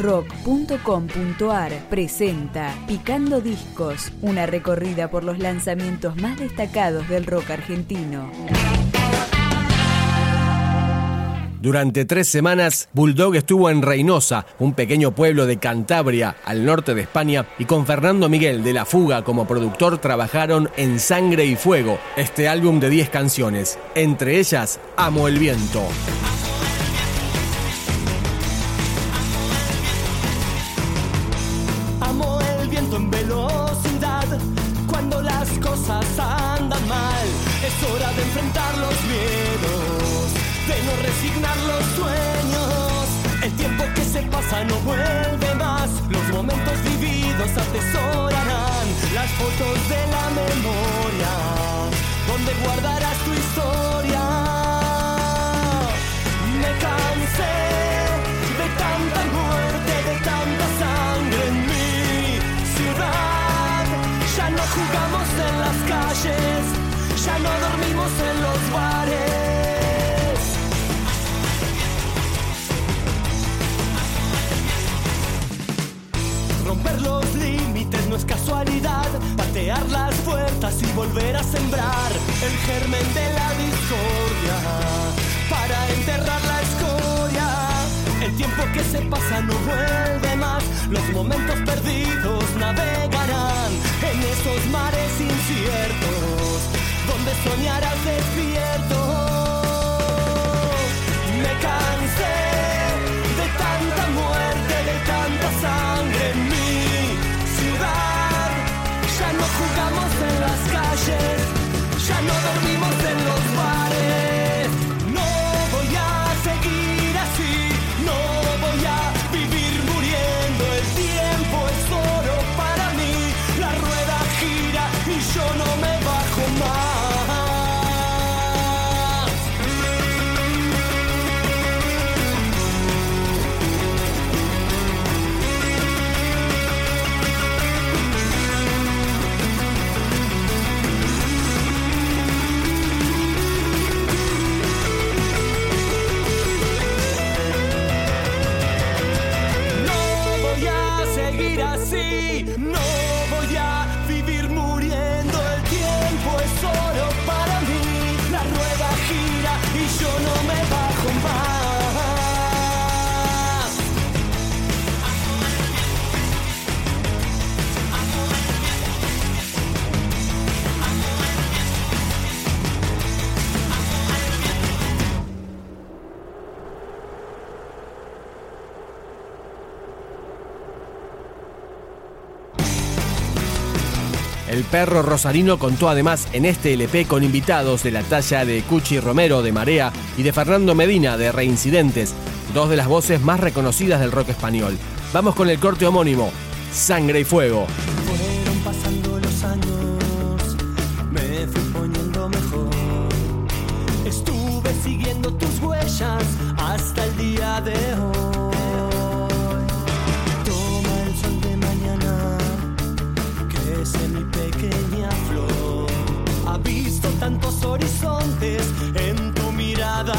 rock.com.ar presenta Picando Discos, una recorrida por los lanzamientos más destacados del rock argentino. Durante tres semanas, Bulldog estuvo en Reynosa, un pequeño pueblo de Cantabria, al norte de España, y con Fernando Miguel de La Fuga como productor trabajaron en Sangre y Fuego, este álbum de 10 canciones, entre ellas Amo el Viento. Atesorarán las fotos de la memoria, donde guardarás tu historia. Me cansé de tanta muerte, de tanta sangre en mi ciudad. Ya no jugamos en las calles, ya no dormimos en los bares. Los momentos perdidos El perro rosarino contó además en este LP con invitados de la talla de Cuchi Romero de Marea y de Fernando Medina de Reincidentes, dos de las voces más reconocidas del rock español. Vamos con el corte homónimo, Sangre y Fuego. Fueron pasando los años, me fui poniendo mejor. Estuve siguiendo tus huellas hasta el día de hoy. Pequeña flor. Ha visto tantos horizontes en tu mirada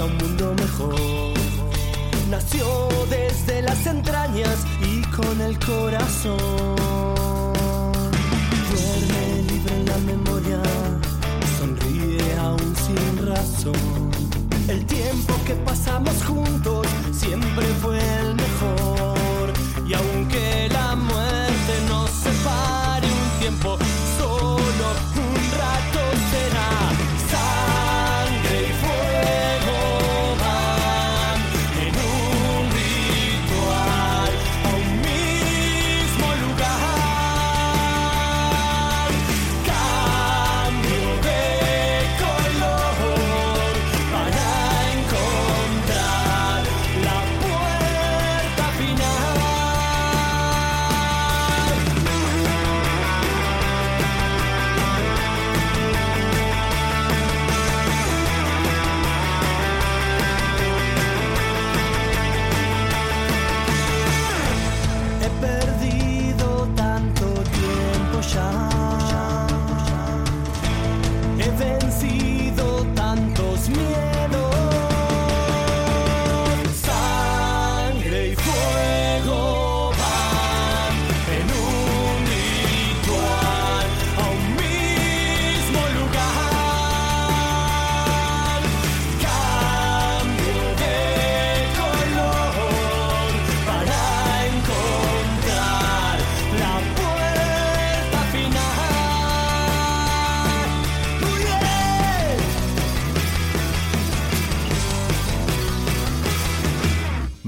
a un mundo mejor. Nació desde las entrañas y con el corazón. Duerme libre en la memoria, sonríe aún sin razón. El tiempo que pasamos juntos siempre fue el mejor. Y aunque la muerte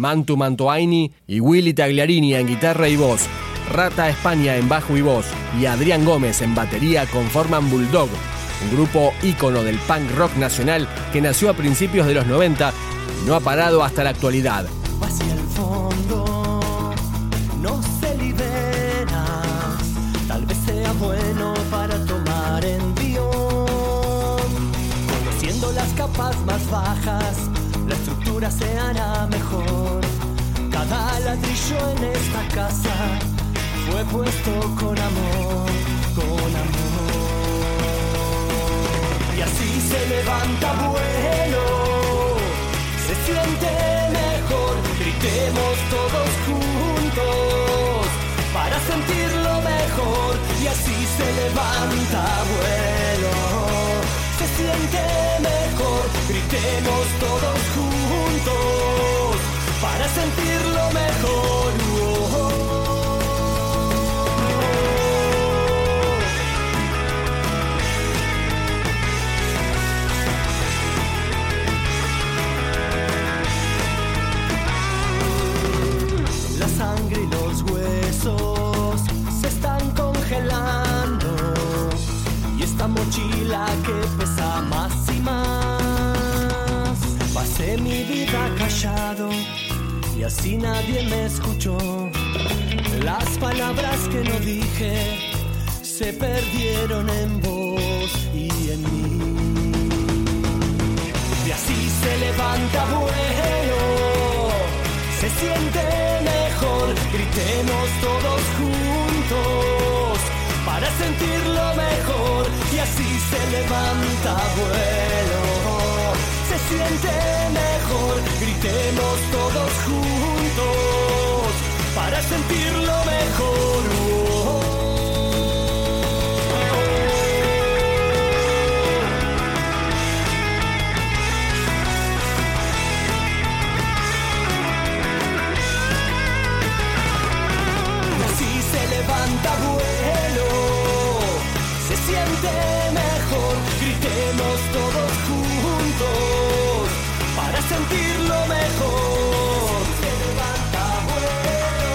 Mantu Mantoaini y Willy Tagliarini en guitarra y voz, Rata España en bajo y voz y Adrián Gómez en batería conforman Bulldog, un grupo ícono del punk rock nacional que nació a principios de los 90 y no ha parado hasta la actualidad. Conociendo las capas más bajas, la estructura se hará mejor. En esta casa fue puesto con amor, con amor. Y así se levanta vuelo, se siente mejor, gritemos todos juntos para sentirlo mejor. Y así se levanta vuelo, se siente mejor, gritemos todos juntos sentirlo mejor. La sangre y los huesos se están congelando y esta mochila que pesa más y más. Pasé mi vida callado y así nadie me escuchó. Las palabras que no dije se perdieron en vos y en mí. Y así se levanta vuelo, se siente mejor, gritemos todos juntos para sentirlo mejor. Y así se levanta vuelo, siente mejor, gritemos todos juntos para sentirlo mejor. Levanta vuelo, se siente gritemos todos juntos para sentirlo mejor. Se levanta vuelo,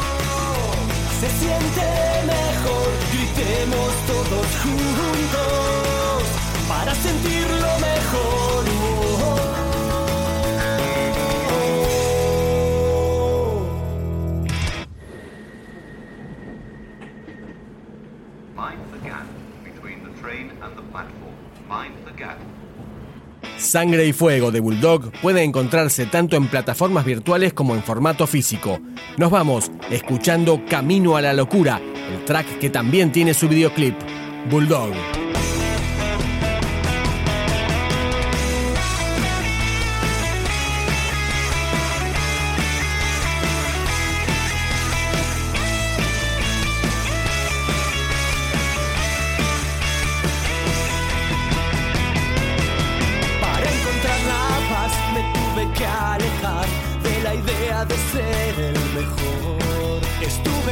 se siente mejor, gritemos todos juntos para sentirlo Sangre y Fuego de Bulldog puede encontrarse tanto en plataformas virtuales como en formato físico. Nos vamos escuchando Camino a la Locura, el track que también tiene su videoclip, Bulldog.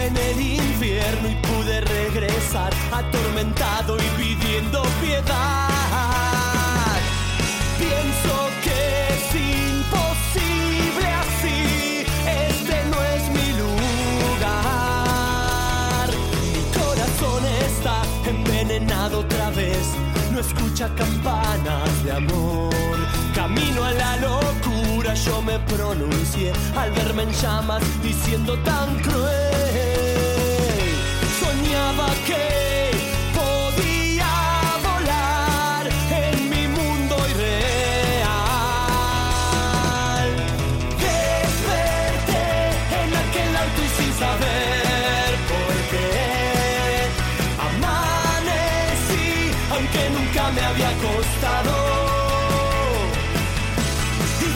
En el infierno y pude regresar atormentado y pidiendo piedad. Pienso que es imposible así, este no es mi lugar. Mi corazón está envenenado otra vez, no escucha campanas de amor. Camino a la locura, yo me pronuncié al verme en llamas diciendo tan cruel. Que podía volar en mi mundo irreal. Desperté en aquel auto y sin saber por qué amanecí, aunque nunca me había acostado. Y fui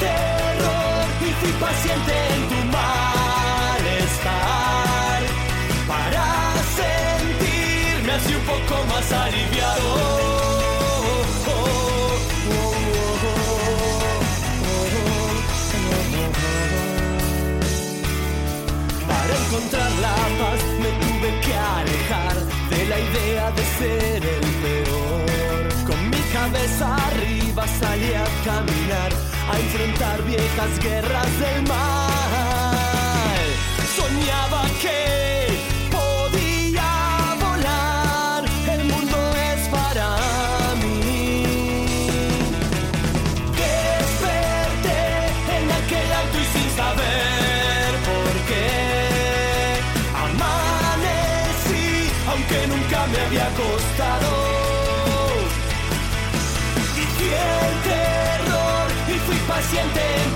terror y fui paciente más aliviado. Para encontrar la paz me tuve que alejar de la idea de ser el peor. Con mi cabeza arriba salí a caminar a enfrentar viejas guerras del mal. Soñaba aunque nunca me había costado. Y el terror y fui paciente